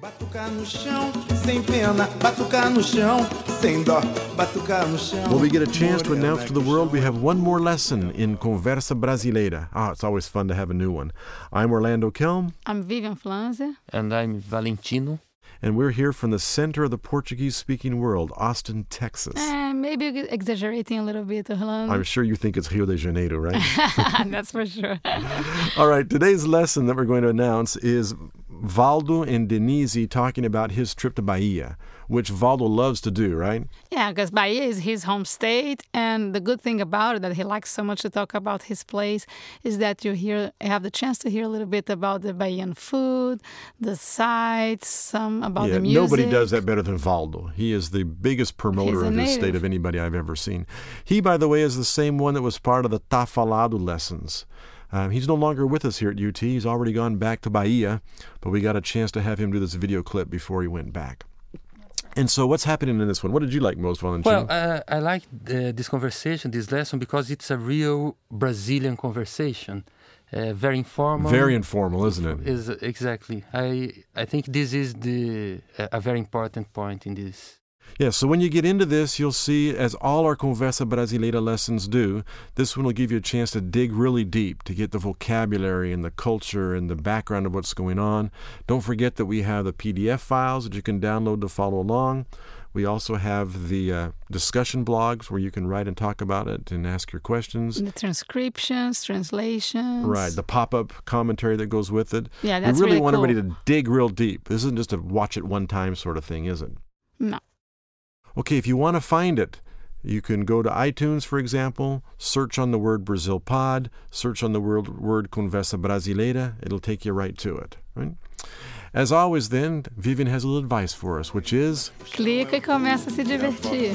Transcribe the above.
Batucar no chão, sem pena, batucar no chão, sem dó, batucar no chão. Well, we get a chance to announce to the world we have one more lesson in Conversa Brasileira. Ah, it's always fun to have a new one. I'm Orlando Kelm, I'm Vivian Flanzer. And I'm Valentino. and we're here from the center of the Portuguese speaking world, Austin, Texas. Eh, maybe exaggerating a little bit, Orlando. I'm sure you think it's Rio de Janeiro, right? That's for sure. All right, today's lesson that we're going to announce is Valdo and Denise talking about his trip to Bahia, which Valdo loves to do, right? Yeah, because Bahia is his home state, and the good thing about it that he likes so much to talk about his place is that you hear have the chance to hear a little bit about the Bahian food, the sights, some about yeah, the music. nobody does that better than Valdo. He is the biggest promoter of this state of anybody I've ever seen. He, by the way, is the same one that was part of the Tá Falado lessons. Um, he's no longer with us here at UT. He's already gone back to Bahia, but we got a chance to have him do this video clip before he went back. And so, what's happening in this one? What did you like most, Valentino? Well, uh, I like uh, this conversation, this lesson, because it's a real Brazilian conversation. Uh, very informal. Very informal, isn't it? Is exactly. I I think this is the a a very important point in this. Yeah, so when you get into this, you'll see, as all our Conversa Brasileira lessons do, this one will give you a chance to dig really deep to get the vocabulary and the culture and the background of what's going on. Don't forget that we have the PDF files that you can download to follow along. We also have the uh, discussion blogs where you can write and talk about it and ask your questions. the transcriptions, translations. Right, the pop up commentary that goes with it. Yeah, that's we really, really want cool. everybody to dig real deep. This isn't just a watch it one time sort of thing, is it? No. Okay, if you want to find it, you can go to iTunes, for example, search on the word Brazil Pod, search on the word, word Conversa Brasileira. It'll take you right to it. Right? As always, then, Vivian has a little advice for us, which is Clica e começa a se divertir.